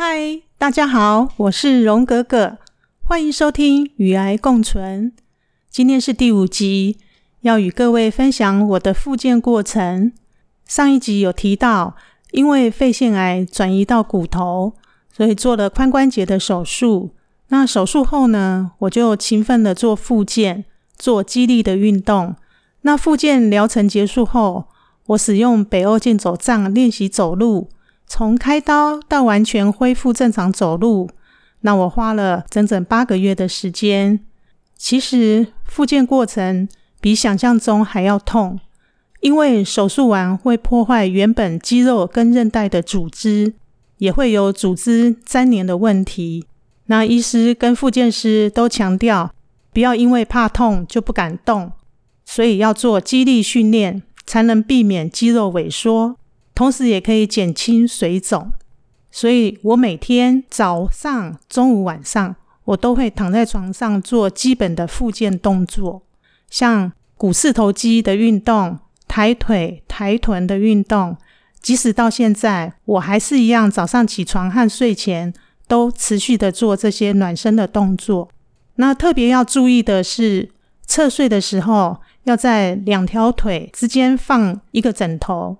嗨，大家好，我是荣格格，欢迎收听《与癌共存》。今天是第五集，要与各位分享我的复健过程。上一集有提到，因为肺腺癌转移到骨头，所以做了髋关节的手术。那手术后呢，我就勤奋的做复健，做肌力的运动。那复健疗程结束后，我使用北欧健走杖练习走路，从开刀到完全恢复正常走路，那我花了整整八个月的时间。其实复健过程比想象中还要痛，因为手术完会破坏原本肌肉跟韧带的组织，也会有组织粘连的问题。那医师跟复健师都强调，不要因为怕痛就不敢动，所以要做肌力训练，才能避免肌肉萎缩，同时也可以减轻水肿。所以我每天早上、中午、晚上，我都会躺在床上做基本的复健动作，像股四头肌的运动、抬腿、抬臀的运动。即使到现在，我还是一样，早上起床和睡前。都持续的做这些暖身的动作。那特别要注意的是，侧睡的时候要在两条腿之间放一个枕头，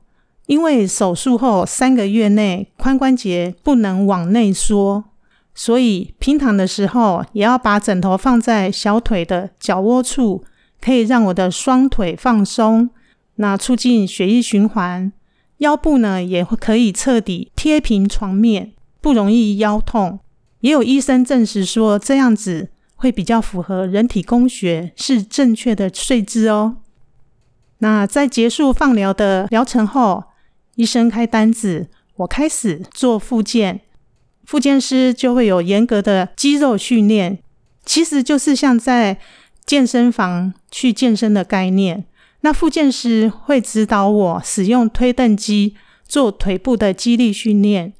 因为手术后三个月内髋关节不能往内缩，所以平躺的时候也要把枕头放在小腿的脚窝处，可以让我的双腿放松，那促进血液循环。腰部呢也会可以彻底贴平床面。不容易腰痛，也有医生证实说这样子会比较符合人体工学，是正确的睡姿哦。那在结束放疗的疗程后，医生开单子，我开始做复健，复健师就会有严格的肌肉训练，其实就是像在健身房去健身的概念。那复健师会指导我使用推凳机做腿部的肌力训练。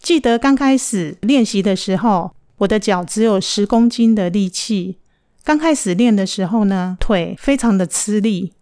记得刚开始练习的时候，我的脚只有十公斤的力气。刚开始练的时候呢，腿非常的吃力。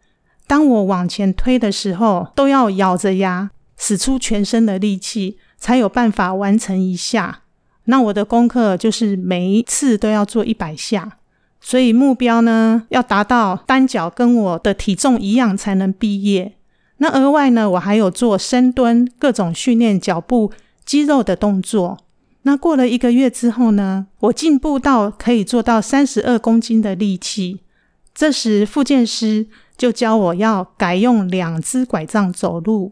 当我往前推的时候，都要咬着牙，使出全身的力气，才有办法完成一下。那我的功课就是每一次都要做一百下，所以目标呢要达到单脚跟我的体重一样才能毕业。那额外呢，我还有做深蹲，各种训练脚步。肌肉的动作，那过了一个月之后呢？我进步到可以做到三十二公斤的力气。这时，复健师就教我要改用两只拐杖走路。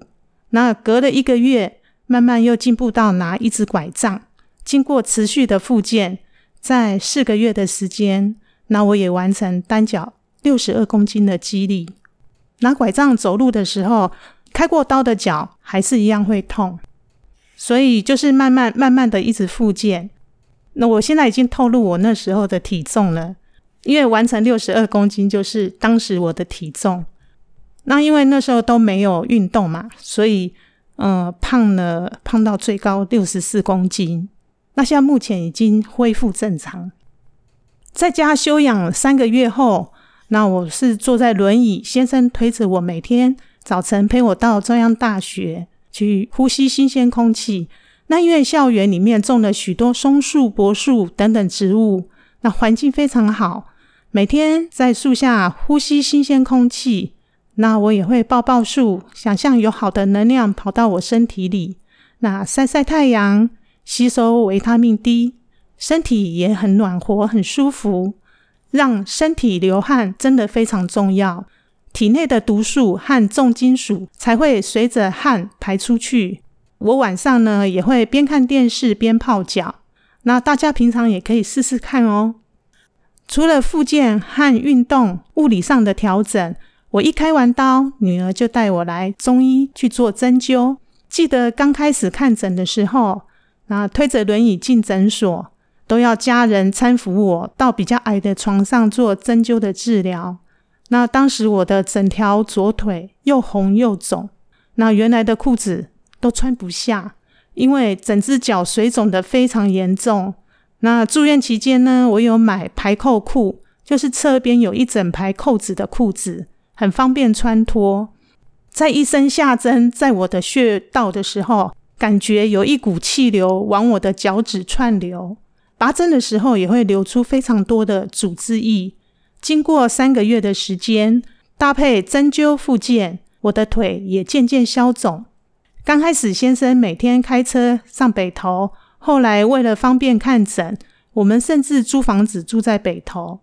那隔了一个月，慢慢又进步到拿一只拐杖。经过持续的复健，在四个月的时间，那我也完成单脚六十二公斤的肌力。拿拐杖走路的时候，开过刀的脚还是一样会痛。所以就是慢慢慢慢的一直复健。那我现在已经透露我那时候的体重了，因为完成六十二公斤就是当时我的体重。那因为那时候都没有运动嘛，所以嗯胖了，胖到最高六十四公斤。那现在目前已经恢复正常。在家休养三个月后，那我是坐在轮椅，先生推着我，每天早晨陪我到中央大学。去呼吸新鲜空气。那因为校园里面种了许多松树、柏树等等植物，那环境非常好。每天在树下呼吸新鲜空气，那我也会抱抱树，想象有好的能量跑到我身体里。那晒晒太阳，吸收维他命 D，身体也很暖和、很舒服。让身体流汗真的非常重要。体内的毒素和重金属才会随着汗排出去。我晚上呢也会边看电视边泡脚，那大家平常也可以试试看哦。除了复健和运动物理上的调整，我一开完刀，女儿就带我来中医去做针灸。记得刚开始看诊的时候，那推着轮椅进诊所，都要家人搀扶我到比较矮的床上做针灸的治疗。那当时我的整条左腿又红又肿，那原来的裤子都穿不下，因为整只脚水肿的非常严重。那住院期间呢，我有买排扣裤，就是侧边有一整排扣子的裤子，很方便穿脱。在医生下针在我的穴道的时候，感觉有一股气流往我的脚趾串流。拔针的时候也会流出非常多的组织液。经过三个月的时间，搭配针灸复健，我的腿也渐渐消肿。刚开始，先生每天开车上北头，后来为了方便看诊，我们甚至租房子住在北头。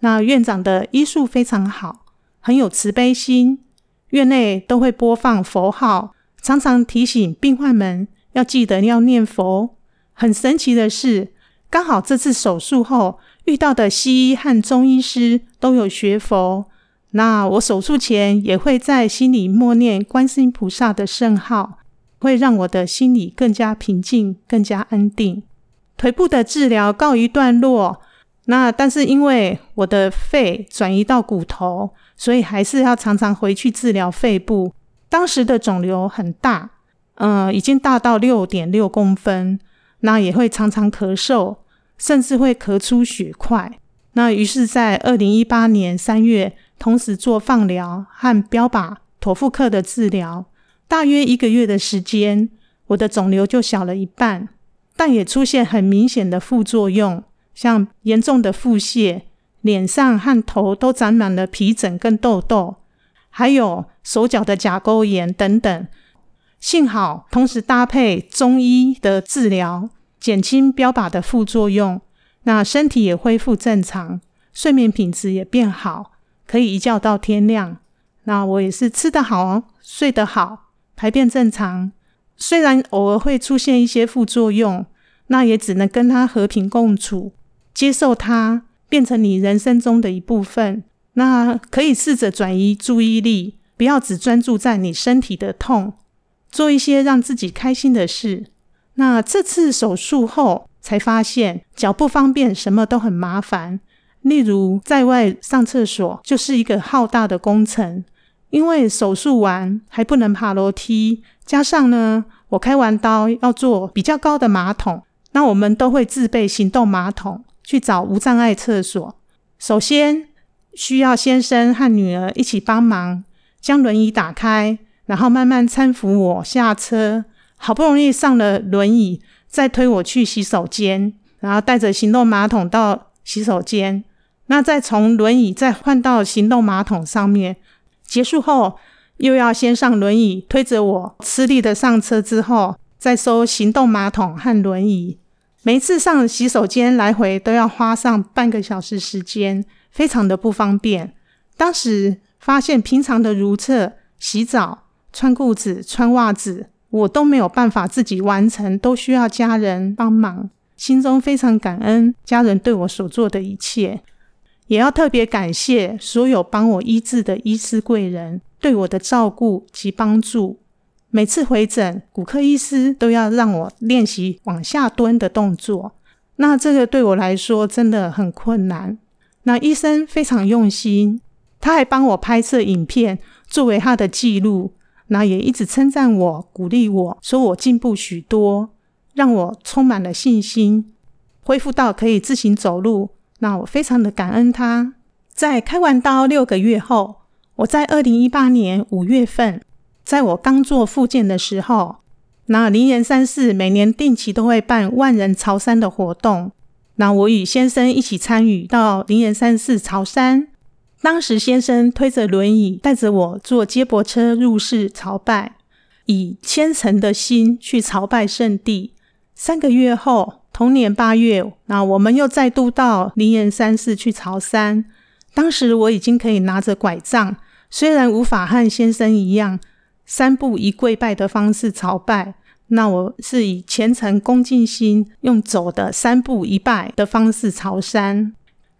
那院长的医术非常好，很有慈悲心，院内都会播放佛号，常常提醒病患们要记得要念佛。很神奇的是，刚好这次手术后遇到的西医和中医师都有学佛。那我手术前也会在心里默念观世音菩萨的圣号。会让我的心里更加平静，更加安定。腿部的治疗告一段落，那但是因为我的肺转移到骨头，所以还是要常常回去治疗肺部。当时的肿瘤很大，嗯，已经大到六点六公分，那也会常常咳嗽，甚至会咳出血块。那于是，在二零一八年三月，同时做放疗和标靶妥复克的治疗。大约一个月的时间，我的肿瘤就小了一半，但也出现很明显的副作用，像严重的腹泻，脸上和头都长满了皮疹跟痘痘，还有手脚的甲沟炎等等。幸好同时搭配中医的治疗，减轻标靶的副作用，那身体也恢复正常，睡眠品质也变好，可以一觉到天亮。那我也是吃得好，睡得好。排便正常，虽然偶尔会出现一些副作用，那也只能跟它和平共处，接受它，变成你人生中的一部分。那可以试着转移注意力，不要只专注在你身体的痛，做一些让自己开心的事。那这次手术后才发现脚不方便，什么都很麻烦，例如在外上厕所就是一个浩大的工程。因为手术完还不能爬楼梯，加上呢，我开完刀要做比较高的马桶，那我们都会自备行动马桶去找无障碍厕所。首先需要先生和女儿一起帮忙将轮椅打开，然后慢慢搀扶我下车。好不容易上了轮椅，再推我去洗手间，然后带着行动马桶到洗手间，那再从轮椅再换到行动马桶上面。结束后，又要先上轮椅推着我吃力的上车，之后再收行动马桶和轮椅。每次上洗手间来回都要花上半个小时时间，非常的不方便。当时发现平常的如厕、洗澡、穿裤子、穿袜子，我都没有办法自己完成，都需要家人帮忙。心中非常感恩家人对我所做的一切。也要特别感谢所有帮我医治的医师贵人对我的照顾及帮助。每次回诊，骨科医师都要让我练习往下蹲的动作，那这个对我来说真的很困难。那医生非常用心，他还帮我拍摄影片作为他的记录，那也一直称赞我、鼓励我说我进步许多，让我充满了信心，恢复到可以自行走路。那我非常的感恩他。在开完刀六个月后，我在二零一八年五月份，在我刚做复健的时候，那灵岩山寺每年定期都会办万人朝山的活动。那我与先生一起参与到灵岩山寺朝山。当时先生推着轮椅带着我坐接驳车入寺朝拜，以虔诚的心去朝拜圣地。三个月后。同年八月，那我们又再度到灵岩山寺去朝山。当时我已经可以拿着拐杖，虽然无法和先生一样三步一跪拜的方式朝拜，那我是以虔诚恭敬心，用走的三步一拜的方式朝山。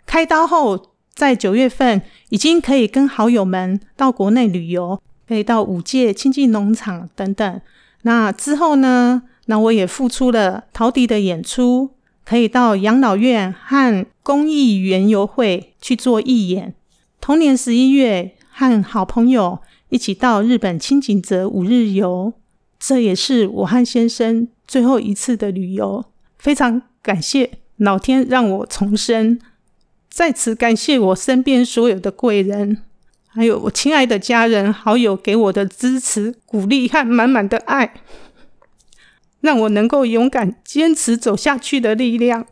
开刀后，在九月份已经可以跟好友们到国内旅游，可以到五界亲近农场等等。那之后呢？那我也付出了陶笛的演出，可以到养老院和公益园游会去做义演。同年十一月，和好朋友一起到日本清景泽五日游，这也是我和先生最后一次的旅游。非常感谢老天让我重生，在此感谢我身边所有的贵人，还有我亲爱的家人好友给我的支持、鼓励和满满的爱。让我能够勇敢坚持走下去的力量。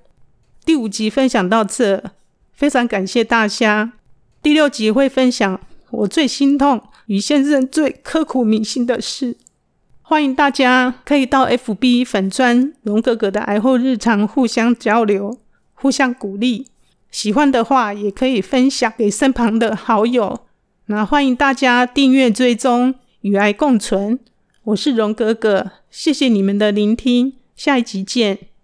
第五集分享到这，非常感谢大家。第六集会分享我最心痛与现任最刻骨铭心的事。欢迎大家可以到 FB 粉砖荣哥哥的癌后日常互相交流、互相鼓励。喜欢的话也可以分享给身旁的好友。那欢迎大家订阅追踪与爱共存。我是荣哥哥，谢谢你们的聆听，下一集见。